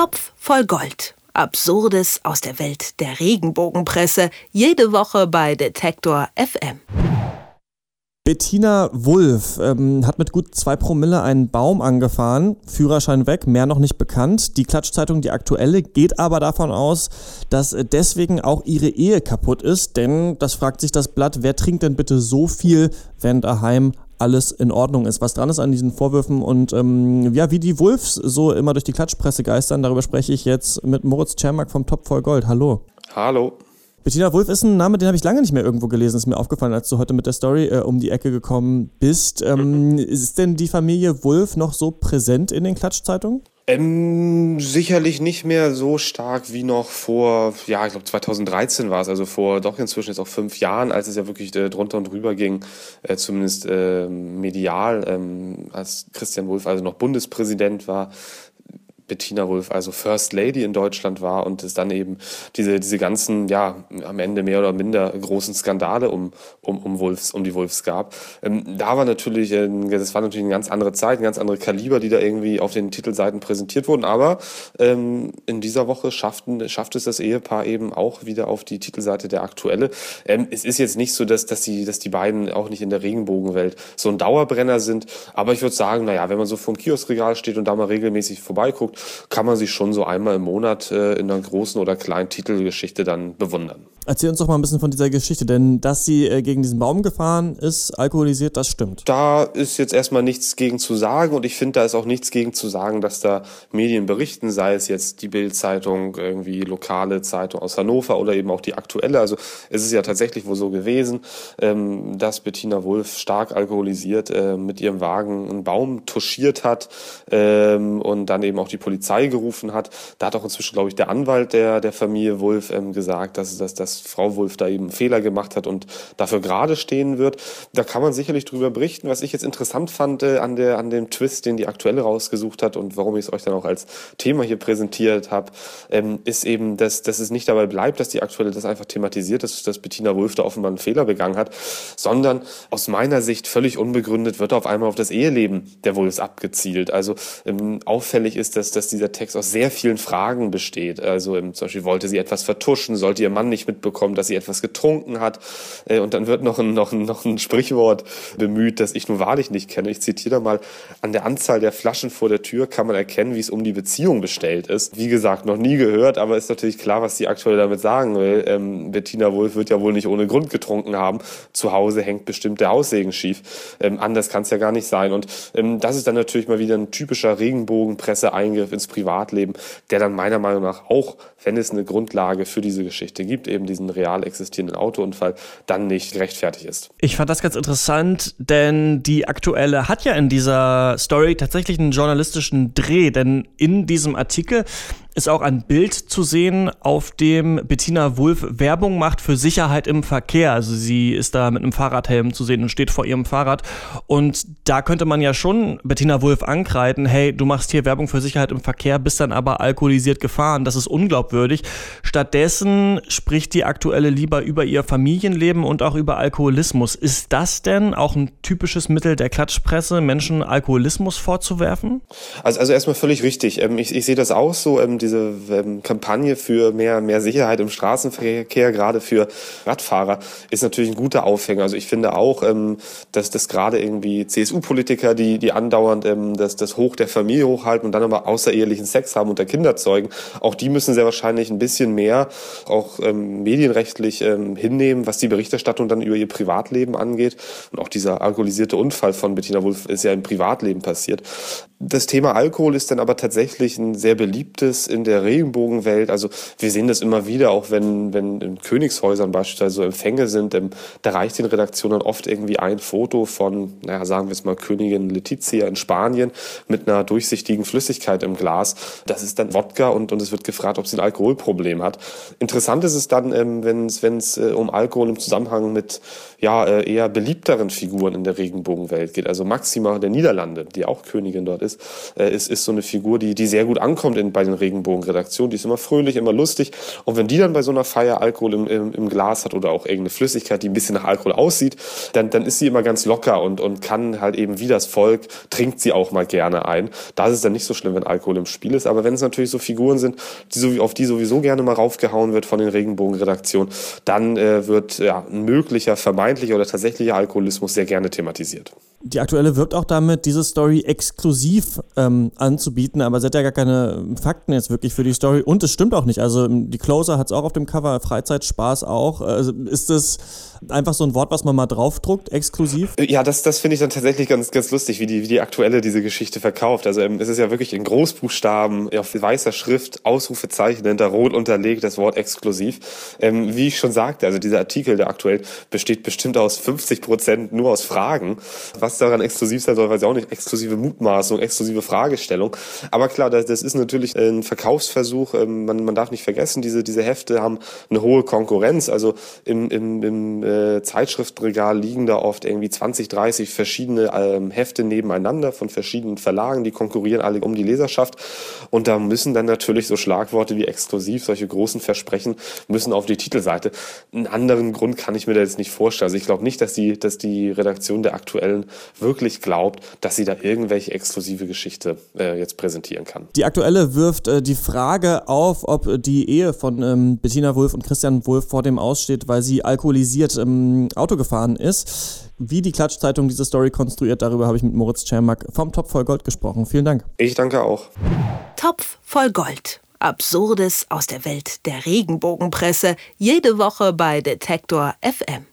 Topf voll Gold. Absurdes aus der Welt der Regenbogenpresse. Jede Woche bei Detektor FM. Bettina Wulff ähm, hat mit gut zwei Promille einen Baum angefahren, Führerschein weg, mehr noch nicht bekannt. Die Klatschzeitung, die aktuelle, geht aber davon aus, dass deswegen auch ihre Ehe kaputt ist, denn das fragt sich das Blatt, wer trinkt denn bitte so viel, wenn daheim alles in Ordnung ist. Was dran ist an diesen Vorwürfen und ähm, ja, wie die Wolfs so immer durch die Klatschpresse geistern, darüber spreche ich jetzt mit Moritz Czermak vom Top voll Gold. Hallo. Hallo. Bettina Wolf ist ein Name, den habe ich lange nicht mehr irgendwo gelesen. Ist mir aufgefallen, als du heute mit der Story äh, um die Ecke gekommen bist. Ähm, ist denn die Familie Wolf noch so präsent in den Klatschzeitungen? Ähm, sicherlich nicht mehr so stark wie noch vor, ja, ich glaube 2013 war es, also vor doch inzwischen jetzt auch fünf Jahren, als es ja wirklich äh, drunter und drüber ging, äh, zumindest äh, medial, ähm, als Christian Wolf also noch Bundespräsident war, Bettina Wulff also First Lady in Deutschland war und es dann eben diese, diese ganzen, ja, am Ende mehr oder minder großen Skandale um, um, um, Wolfs, um die Wolfs gab. Ähm, da war natürlich, äh, das war natürlich eine ganz andere Zeit, ein ganz andere Kaliber, die da irgendwie auf den Titelseiten präsentiert wurden, aber ähm, in dieser Woche schafften, schafft es das Ehepaar eben auch wieder auf die Titelseite der Aktuelle. Ähm, es ist jetzt nicht so, dass, dass, die, dass die beiden auch nicht in der Regenbogenwelt so ein Dauerbrenner sind, aber ich würde sagen, naja, wenn man so vom Kioskregal steht und da mal regelmäßig vorbeiguckt, kann man sich schon so einmal im Monat äh, in einer großen oder kleinen Titelgeschichte dann bewundern. Erzähl uns doch mal ein bisschen von dieser Geschichte, denn dass sie äh, gegen diesen Baum gefahren ist, alkoholisiert, das stimmt. Da ist jetzt erstmal nichts gegen zu sagen und ich finde, da ist auch nichts gegen zu sagen, dass da Medien berichten, sei es jetzt die Bild-Zeitung, irgendwie lokale Zeitung aus Hannover oder eben auch die aktuelle. Also es ist ja tatsächlich wohl so gewesen, ähm, dass Bettina Wulff stark alkoholisiert äh, mit ihrem Wagen einen Baum touchiert hat ähm, und dann eben auch die Polizei gerufen hat. Da hat auch inzwischen, glaube ich, der Anwalt der, der Familie Wulff ähm, gesagt, dass, dass, dass Frau Wulff da eben Fehler gemacht hat und dafür gerade stehen wird. Da kann man sicherlich drüber berichten. Was ich jetzt interessant fand äh, an, der, an dem Twist, den die Aktuelle rausgesucht hat und warum ich es euch dann auch als Thema hier präsentiert habe, ähm, ist eben, dass, dass es nicht dabei bleibt, dass die Aktuelle das einfach thematisiert, dass, dass Bettina Wulff da offenbar einen Fehler begangen hat, sondern aus meiner Sicht völlig unbegründet wird auf einmal auf das Eheleben der Wulffs abgezielt. Also ähm, auffällig ist, dass, dass dieser Text aus sehr vielen Fragen besteht. Also ähm, zum Beispiel wollte sie etwas vertuschen, sollte ihr Mann nicht mitbekommen, mitbekommen, dass sie etwas getrunken hat. Äh, und dann wird noch ein, noch, ein, noch ein Sprichwort bemüht, das ich nun wahrlich nicht kenne. Ich zitiere da mal, an der Anzahl der Flaschen vor der Tür kann man erkennen, wie es um die Beziehung bestellt ist. Wie gesagt, noch nie gehört, aber ist natürlich klar, was sie aktuell damit sagen will. Ähm, Bettina Wolf wird ja wohl nicht ohne Grund getrunken haben. Zu Hause hängt bestimmt der Haussegen schief. Ähm, anders kann es ja gar nicht sein. Und ähm, das ist dann natürlich mal wieder ein typischer Regenbogenpresse-Eingriff ins Privatleben, der dann meiner Meinung nach auch, wenn es eine Grundlage für diese Geschichte gibt, eben diesen real existierenden Autounfall dann nicht gerechtfertigt ist. Ich fand das ganz interessant, denn die aktuelle hat ja in dieser Story tatsächlich einen journalistischen Dreh, denn in diesem Artikel ist auch ein Bild zu sehen, auf dem Bettina Wulff Werbung macht für Sicherheit im Verkehr. Also sie ist da mit einem Fahrradhelm zu sehen und steht vor ihrem Fahrrad. Und da könnte man ja schon Bettina Wulff ankreiden, hey, du machst hier Werbung für Sicherheit im Verkehr, bist dann aber alkoholisiert gefahren. Das ist unglaubwürdig. Stattdessen spricht die aktuelle lieber über ihr Familienleben und auch über Alkoholismus. Ist das denn auch ein typisches Mittel der Klatschpresse, Menschen Alkoholismus vorzuwerfen? Also, also erstmal völlig richtig. Ähm, ich, ich sehe das auch so. Ähm, diese ähm, Kampagne für mehr, mehr Sicherheit im Straßenverkehr, gerade für Radfahrer, ist natürlich ein guter Aufhänger. Also ich finde auch, dass das gerade irgendwie CSU-Politiker, die, die andauernd das, das Hoch der Familie hochhalten und dann aber außerehelichen Sex haben unter Kinder zeugen, auch die müssen sehr wahrscheinlich ein bisschen mehr auch ähm, medienrechtlich ähm, hinnehmen, was die Berichterstattung dann über ihr Privatleben angeht. Und auch dieser alkoholisierte Unfall von Bettina Wulff ist ja im Privatleben passiert. Das Thema Alkohol ist dann aber tatsächlich ein sehr beliebtes in der Regenbogenwelt. Also wir sehen das immer wieder, auch wenn, wenn in Königshäusern beispielsweise so Empfänge sind, ähm, da reicht den Redaktionen oft irgendwie ein Foto von, naja, sagen wir es mal, Königin Letizia in Spanien mit einer durchsichtigen Flüssigkeit im Glas. Das ist dann Wodka und, und es wird gefragt, ob sie ein Alkoholproblem hat. Interessant ist es dann, ähm, wenn es äh, um Alkohol im Zusammenhang mit ja, äh, eher beliebteren Figuren in der Regenbogenwelt geht. Also Maxima der Niederlande, die auch Königin dort ist ist, äh, ist, ist so eine Figur, die, die sehr gut ankommt in, bei den Regenbogenredaktionen. Die ist immer fröhlich, immer lustig. Und wenn die dann bei so einer Feier Alkohol im, im, im Glas hat oder auch irgendeine Flüssigkeit, die ein bisschen nach Alkohol aussieht, dann, dann ist sie immer ganz locker und, und kann halt eben wie das Volk, trinkt sie auch mal gerne ein. Da ist es dann nicht so schlimm, wenn Alkohol im Spiel ist. Aber wenn es natürlich so Figuren sind, die auf die sowieso gerne mal raufgehauen wird von den Regenbogenredaktionen, dann äh, wird ja, ein möglicher, vermeintlicher oder tatsächlicher Alkoholismus sehr gerne thematisiert. Die aktuelle wirbt auch damit, diese Story exklusiv ähm, anzubieten, aber sie hat ja gar keine Fakten jetzt wirklich für die Story und es stimmt auch nicht. Also die Closer hat es auch auf dem Cover, Freizeitspaß auch. Also ist das einfach so ein Wort, was man mal draufdruckt, exklusiv? Ja, das, das finde ich dann tatsächlich ganz, ganz lustig, wie die, wie die aktuelle diese Geschichte verkauft. Also ähm, es ist ja wirklich in Großbuchstaben, auf weißer Schrift, Ausrufezeichen hinter rot unterlegt, das Wort exklusiv. Ähm, wie ich schon sagte, also dieser Artikel, der aktuell besteht bestimmt aus 50 Prozent nur aus Fragen. Was daran exklusiv sein soll, weiß ich auch nicht. Exklusive Mutmaßung, exklusive Fragestellung. Aber klar, das, das ist natürlich ein Verkaufsversuch. Ähm, man, man darf nicht vergessen, diese, diese Hefte haben eine hohe Konkurrenz. Also im, im, im äh, Zeitschriftenregal liegen da oft irgendwie 20, 30 verschiedene ähm, Hefte nebeneinander von verschiedenen Verlagen. Die konkurrieren alle um die Leserschaft. Und da müssen dann natürlich so Schlagworte wie exklusiv, solche großen Versprechen, müssen auf die Titelseite. Einen anderen Grund kann ich mir da jetzt nicht vorstellen. Also ich glaube nicht, dass die, dass die Redaktion der aktuellen wirklich glaubt, dass sie da irgendwelche exklusive Geschichte äh, jetzt präsentieren kann. Die aktuelle wirft äh, die Frage auf, ob die Ehe von ähm, Bettina Wulff und Christian Wulff vor dem aussteht, weil sie alkoholisiert im Auto gefahren ist. Wie die Klatschzeitung diese Story konstruiert, darüber habe ich mit Moritz Czermak vom Topf voll Gold gesprochen. Vielen Dank. Ich danke auch. Topf voll Gold. Absurdes aus der Welt der Regenbogenpresse. Jede Woche bei Detektor FM.